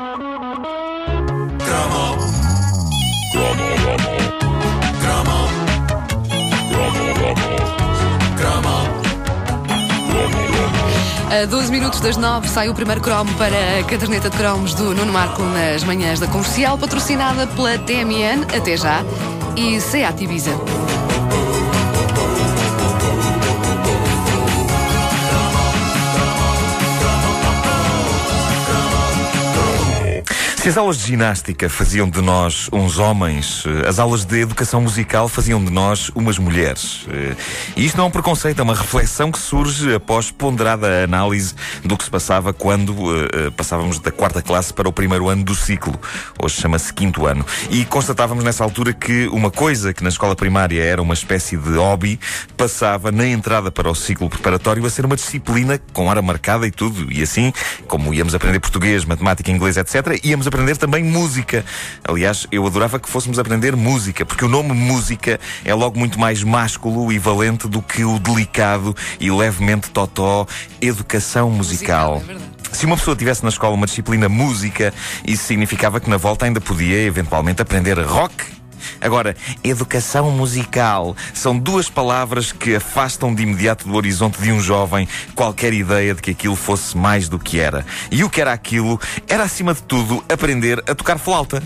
A 12 minutos das 9 sai o primeiro cromo para a caderneta de cromos do Nuno Marco nas manhãs da comercial, patrocinada pela TMN, até já, e Seat Ibiza. Se as aulas de ginástica faziam de nós uns homens, eh, as aulas de educação musical faziam de nós umas mulheres. Eh, e isto não é um preconceito, é uma reflexão que surge após ponderada análise do que se passava quando uh, passávamos da quarta classe para o primeiro ano do ciclo. Hoje chama-se quinto ano. E constatávamos nessa altura que uma coisa que na escola primária era uma espécie de hobby, passava na entrada para o ciclo preparatório a ser uma disciplina com hora marcada e tudo. E assim, como íamos aprender português, matemática, inglês, etc., íamos aprender também música. Aliás, eu adorava que fôssemos aprender música, porque o nome música é logo muito mais másculo e valente do que o delicado e levemente totó educação musical. musical é se uma pessoa tivesse na escola uma disciplina música, isso significava que na volta ainda podia eventualmente aprender rock Agora, educação musical são duas palavras que afastam de imediato do horizonte de um jovem qualquer ideia de que aquilo fosse mais do que era. E o que era aquilo era, acima de tudo, aprender a tocar flauta.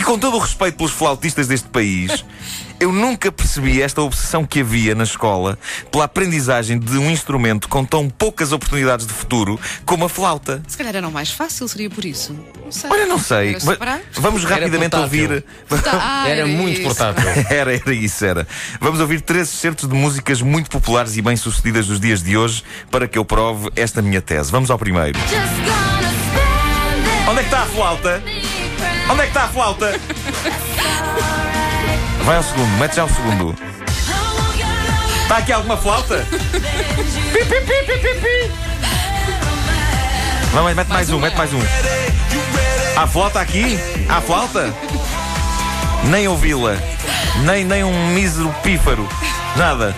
E com todo o respeito pelos flautistas deste país, eu nunca percebi esta obsessão que havia na escola pela aprendizagem de um instrumento com tão poucas oportunidades de futuro como a flauta. Se calhar era o mais fácil, seria por isso. Não sei. Olha, não sei. Vamos rapidamente ouvir. Ah, era, era, muito portátil. era, era isso, era. Vamos ouvir três excertos de músicas muito populares e bem-sucedidas dos dias de hoje para que eu prove esta minha tese. Vamos ao primeiro. Onde é que está a flauta? Onde é que está a flauta? Vai ao segundo, mete já o segundo. Está aqui alguma flauta? pi, pi, pi, pi, pi, pi. Vamos, mete mais, um, mete mais um. Há flauta aqui? Há flauta? Nem ouvi-la. Nem, nem um mísero pífaro. Nada.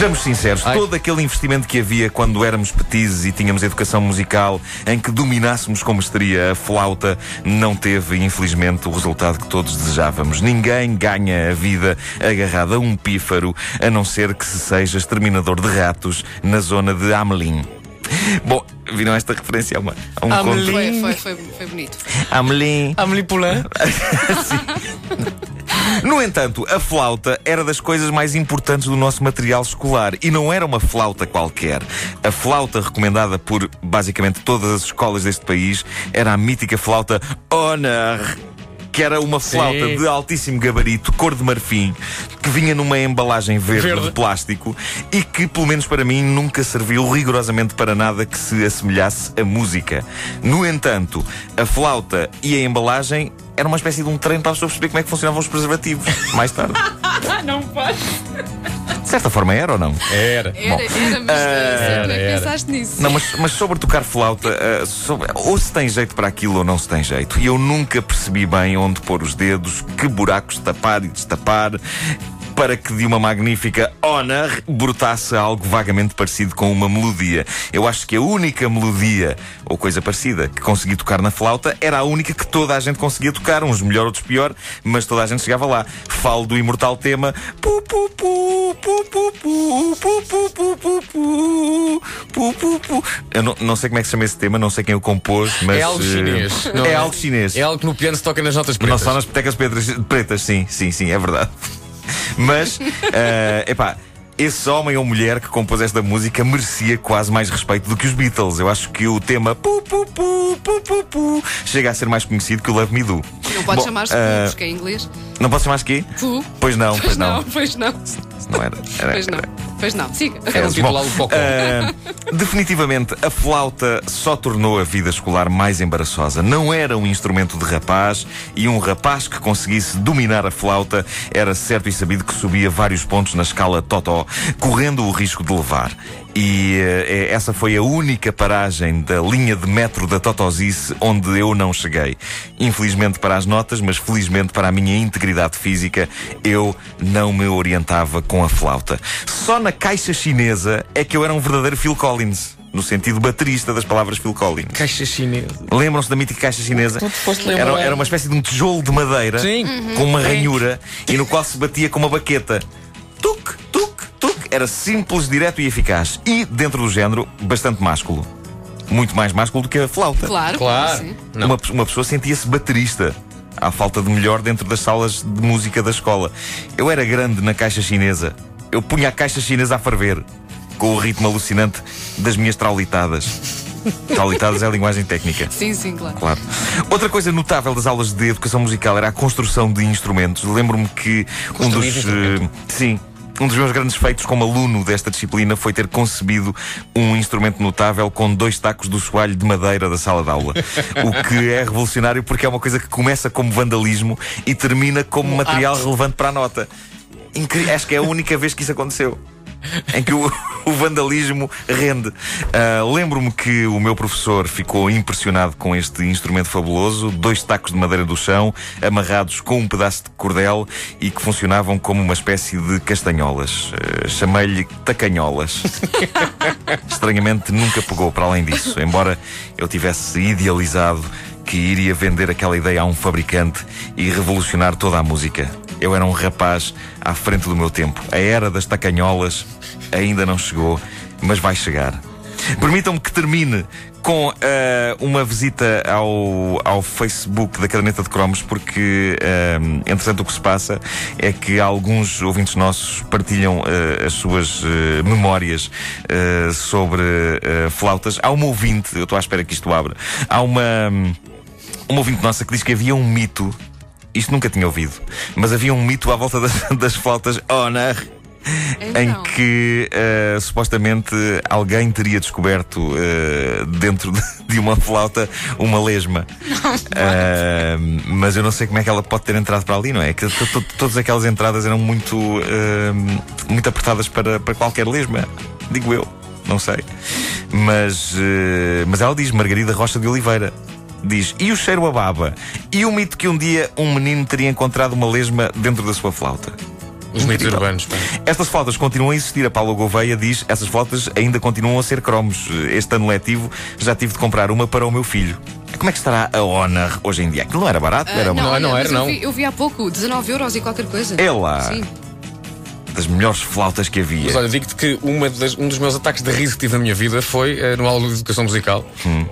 Sejamos sinceros, Ai. todo aquele investimento que havia quando éramos petizes e tínhamos educação musical em que dominássemos com mestria a flauta, não teve, infelizmente, o resultado que todos desejávamos. Ninguém ganha a vida agarrado a um pífaro, a não ser que se seja exterminador de ratos na zona de Amelin. Bom, viram esta referência a, uma, a um Amelie. Foi, foi, foi, foi bonito. Amelie. Amelie Poulain. No entanto, a flauta era das coisas mais importantes do nosso material escolar e não era uma flauta qualquer. A flauta recomendada por basicamente todas as escolas deste país era a mítica flauta Honor que era uma flauta Sim. de altíssimo gabarito, cor de marfim, que vinha numa embalagem verde, verde, de plástico e que, pelo menos para mim, nunca serviu rigorosamente para nada que se assemelhasse a música. No entanto, a flauta e a embalagem era uma espécie de um treino para as pessoas perceber como é que funcionavam os preservativos. Mais tarde. não pode. De certa forma era ou não? Era. Era, Bom, era, mas uh, era, era. pensaste nisso. Não, mas, mas sobre tocar flauta, uh, sobre, ou se tem jeito para aquilo ou não se tem jeito. E eu nunca percebi bem onde pôr os dedos, que buracos tapar e destapar para que de uma magnífica honor brotasse algo vagamente parecido com uma melodia. Eu acho que a única melodia, ou coisa parecida, que consegui tocar na flauta era a única que toda a gente conseguia tocar, uns melhor, outros pior, mas toda a gente chegava lá. Falo do imortal tema pu pu pu pu pu pu pu pu pu pu pu pu pu Eu não, não sei como é que se chama esse tema, não sei quem o compôs, mas. É algo chinês. É, é algo chinês. É algo que no piano se toca nas notas pretas. Não só nas petecas pretas, sim, sim, sim, é verdade. Mas, uh, epá. Esse homem ou mulher que compôs esta música merecia quase mais respeito do que os Beatles. Eu acho que o tema pu, pu, pu, pu, pu, pu, chega a ser mais conhecido que o Love Me Do. Não pode chamar-se uh, porque é inglês. Não pode chamar-se quê? Pu. Pois não, pois, pois não. não. Pois não. Não era. era pois não. Era. Pois não, siga. É um titular Pocó. Uh, definitivamente, a flauta só tornou a vida escolar mais embaraçosa. Não era um instrumento de rapaz e um rapaz que conseguisse dominar a flauta era certo e sabido que subia vários pontos na escala Totó, correndo o risco de levar. E uh, essa foi a única paragem da linha de metro da Totosice onde eu não cheguei. Infelizmente para as notas, mas felizmente para a minha integridade física, eu não me orientava com a flauta. Só na caixa chinesa é que eu era um verdadeiro Phil Collins. no sentido baterista das palavras Phil Collins. Caixa chinesa. Lembram-se da mítica caixa chinesa? Era, era uma espécie de um tijolo de madeira Sim. com uma ranhura e no qual se batia com uma baqueta. Tuc. Era simples, direto e eficaz. E, dentro do género, bastante másculo. Muito mais másculo do que a flauta. Claro, Claro. Uma, uma pessoa sentia-se baterista. À falta de melhor dentro das salas de música da escola. Eu era grande na caixa chinesa. Eu punha a caixa chinesa a ferver. Com o ritmo alucinante das minhas traulitadas. Traulitadas é a linguagem técnica. Sim, sim, claro. Claro. Outra coisa notável das aulas de educação musical era a construção de instrumentos. Lembro-me que um dos. Construir eh, sim. Um dos meus grandes feitos como aluno desta disciplina foi ter concebido um instrumento notável com dois tacos do soalho de madeira da sala de aula. o que é revolucionário porque é uma coisa que começa como vandalismo e termina como material relevante para a nota. Incri- Acho que é a única vez que isso aconteceu. Em que o, o vandalismo rende. Ah, Lembro-me que o meu professor ficou impressionado com este instrumento fabuloso, dois tacos de madeira do chão, amarrados com um pedaço de cordel e que funcionavam como uma espécie de castanholas. Ah, Chamei-lhe tacanholas. Estranhamente nunca pegou para além disso, embora eu tivesse idealizado que iria vender aquela ideia a um fabricante e revolucionar toda a música. Eu era um rapaz à frente do meu tempo. A era das tacanholas ainda não chegou, mas vai chegar. Permitam-me que termine com ah, uma visita ao, ao Facebook da Caderneta de Cromos, porque, ah, entretanto, o que se passa é que alguns ouvintes nossos partilham ah, as suas ah, memórias sobre flautas. Há uma ouvinte, eu estou à espera que isto abra, há uma, uma ouvinte nossa que diz que havia um mito, isto nunca tinha ouvido, mas havia um mito à volta das, das flautas Honor. Em Então. que eh, supostamente alguém teria descoberto eh, dentro de, uma flauta uma lesma. Eh, mas eu não sei como é que ela pode ter entrado para ali, não é? Que to- to- todas aquelas entradas eram muito, muito apertadas para, para qualquer lesma, digo eu, não sei. Mas, mas ela diz Margarida Rocha de Oliveira. Diz, e o cheiro a baba? E o mito que um dia um menino teria encontrado uma lesma dentro da sua flauta? Os mitos urbanos. pá. Estas flautas continuam a existir. A Paula Gouveia diz essas flautas ainda continuam a ser cromos. Este ano letivo já tive de comprar uma para o meu filho. Como é que estará a Honor hoje em dia? Aquilo não era barato, era uma não, não era, eu não. vi- Eu vi há pouco, 19 euros e qualquer coisa. É lá. Sim. Das melhores flautas que havia. Mas olha, digo-te que uma das- um dos meus ataques de riso que tive na minha vida foi eh, no aula de educação musical,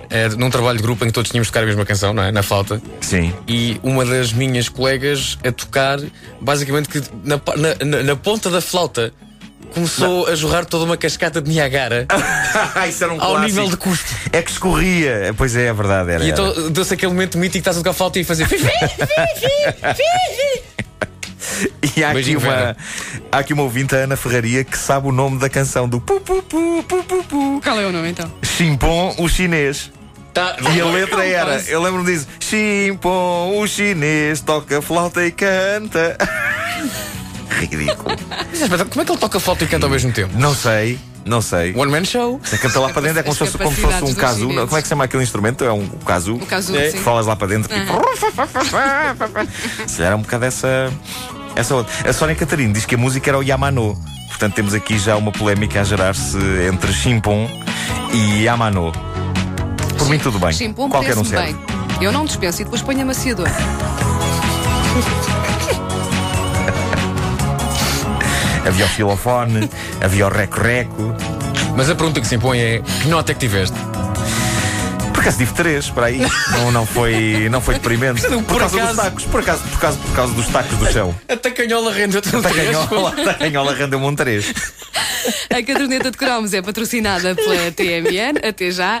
eh, num trabalho de grupo em que todos tínhamos de tocar a mesma canção, não é? Na flauta. Sim. E uma das minhas colegas a tocar, basicamente, que na, na- na- ponta da flauta começou a jorrar toda uma cascata de Niagara Isso era um ao clássico. nível de custo. É que escorria. Pois é, é verdade. Era, E então deu-se aquele momento mítico que estás a tocar flauta e fazer. E há aqui, uma, há aqui uma ouvinte, a Ana Ferraria, que sabe o nome da canção do pu pu pu pu pu pu. Qual é o nome então? Chimpon, o chinês. Tá, E a letra era, quase. eu lembro-me disso: Chimpon, o chinês, toca flauta e canta. Ridículo. Como é que ele toca flauta e canta ao mesmo tempo? Não sei, não sei. One Man Show? Você canta lá para dentro, é como se fosse, como se fosse um casu. Como é que se chama aquele instrumento? É um casu. O caso, É. falas lá para dentro. Tipo, se calhar era um bocado essa, essa outra. A Sónia Catarina diz que a música era o Yamano. Portanto, temos aqui já uma polémica a gerar-se entre Chimpon e Yamano. Por mim, tudo bem. Chimpom Qualquer um serve. bem. Eu não dispenso e depois ponho amaciador. Havia o filofone, havia o reco-reco. Mas a pergunta que se impõe é: que nota é que tiveste? Por acaso tive três para aí. Não, não, foi, não foi deprimente. Por Por causa dos acaso. tacos. Por acaso, por causa, por causa dos tacos do chão. A tacanhola rendeu-te um três. Tacanhola, tacanhola rendeu-me um três. A caderneta de cromos é patrocinada pela TMN. Até já.